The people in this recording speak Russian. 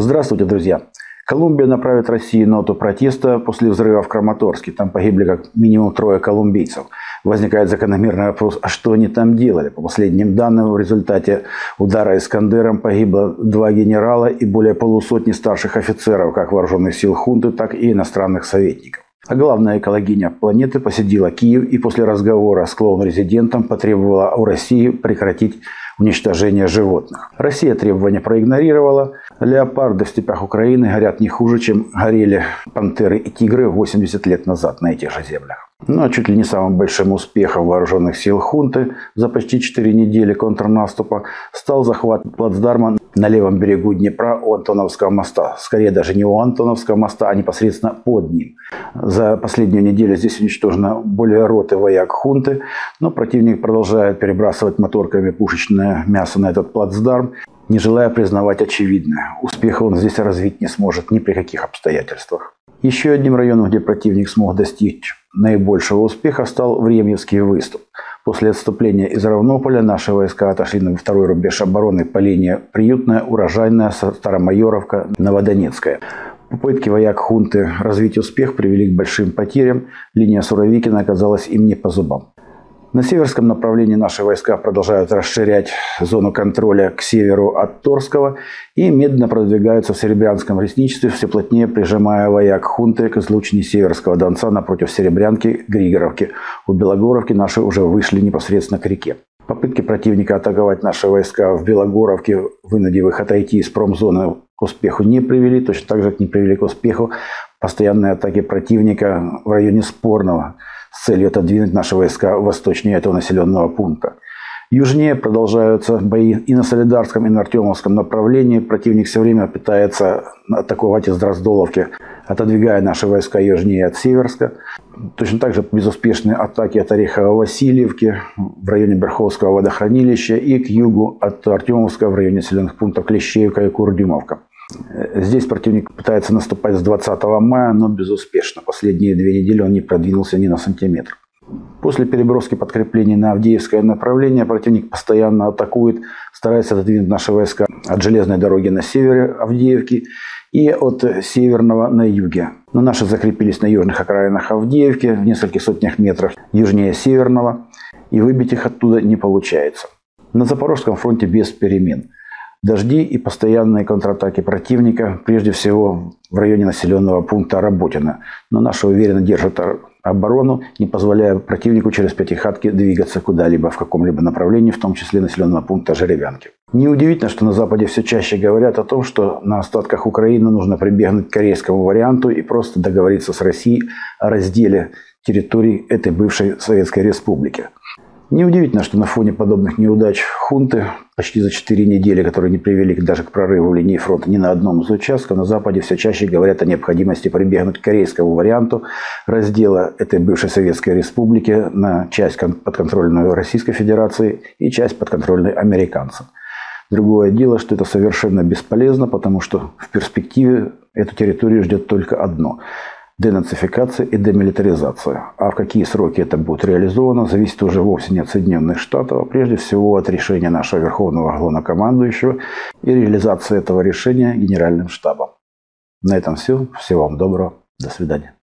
Здравствуйте, друзья! Колумбия направит России ноту протеста после взрыва в Краматорске. Там погибли как минимум трое колумбийцев. Возникает закономерный вопрос, а что они там делали? По последним данным, в результате удара Искандером погибло два генерала и более полусотни старших офицеров, как вооруженных сил хунты, так и иностранных советников. А главная экологиня планеты посетила Киев и после разговора с клоун-резидентом потребовала у России прекратить уничтожения животных. Россия требования проигнорировала. Леопарды в степях Украины горят не хуже, чем горели пантеры и тигры 80 лет назад на этих же землях. Ну а чуть ли не самым большим успехом вооруженных сил хунты за почти 4 недели контрнаступа стал захват плацдарма на левом берегу Днепра у Антоновского моста. Скорее даже не у Антоновского моста, а непосредственно под ним. За последнюю неделю здесь уничтожено более роты вояк хунты, но противник продолжает перебрасывать моторками пушечное мясо на этот плацдарм, не желая признавать очевидное. Успеха он здесь развить не сможет ни при каких обстоятельствах. Еще одним районом, где противник смог достичь наибольшего успеха, стал Времьевский выступ. После отступления из Равнополя наши войска отошли на второй рубеж обороны по линии Приютная, Урожайная, Старомайоровка, Новодонецкая. Попытки вояк хунты развить успех привели к большим потерям. Линия Суровикина оказалась им не по зубам. На северском направлении наши войска продолжают расширять зону контроля к северу от Торского и медленно продвигаются в Серебрянском лесничестве, все плотнее прижимая вояк хунты к излучине Северского Донца напротив Серебрянки, Григоровки. У Белогоровки наши уже вышли непосредственно к реке. Попытки противника атаковать наши войска в Белогоровке, вынудив их отойти из промзоны, к успеху не привели. Точно так же, не привели к успеху постоянные атаки противника в районе Спорного – с целью отодвинуть наши войска восточнее этого населенного пункта. Южнее продолжаются бои и на Солидарском, и на Артемовском направлении. Противник все время пытается атаковать из Дроздоловки, отодвигая наши войска южнее от Северска. Точно так же безуспешные атаки от Орехово-Васильевки в районе Берховского водохранилища и к югу от Артемовска в районе населенных пунктов Клещеевка и Курдюмовка. Здесь противник пытается наступать с 20 мая, но безуспешно. Последние две недели он не продвинулся ни на сантиметр. После переброски подкреплений на Авдеевское направление противник постоянно атакует, старается отодвинуть наши войска от железной дороги на севере Авдеевки и от северного на юге. Но наши закрепились на южных окраинах Авдеевки, в нескольких сотнях метров южнее северного, и выбить их оттуда не получается. На Запорожском фронте без перемен. Дожди и постоянные контратаки противника, прежде всего в районе населенного пункта Работина. Но наши уверенно держат оборону, не позволяя противнику через Пятихатки двигаться куда-либо в каком-либо направлении, в том числе населенного пункта Жеребянки. Неудивительно, что на Западе все чаще говорят о том, что на остатках Украины нужно прибегнуть к корейскому варианту и просто договориться с Россией о разделе территорий этой бывшей Советской Республики. Неудивительно, что на фоне подобных неудач хунты почти за 4 недели, которые не привели даже к прорыву линии фронта ни на одном из участков, на Западе все чаще говорят о необходимости прибегнуть к корейскому варианту раздела этой бывшей Советской Республики на часть подконтрольную Российской Федерации и часть подконтрольной американцам. Другое дело, что это совершенно бесполезно, потому что в перспективе эту территорию ждет только одно – денацификация и демилитаризация. А в какие сроки это будет реализовано, зависит уже вовсе не от Соединенных Штатов, а прежде всего от решения нашего Верховного Главнокомандующего и реализации этого решения Генеральным штабом. На этом все. Всего вам доброго. До свидания.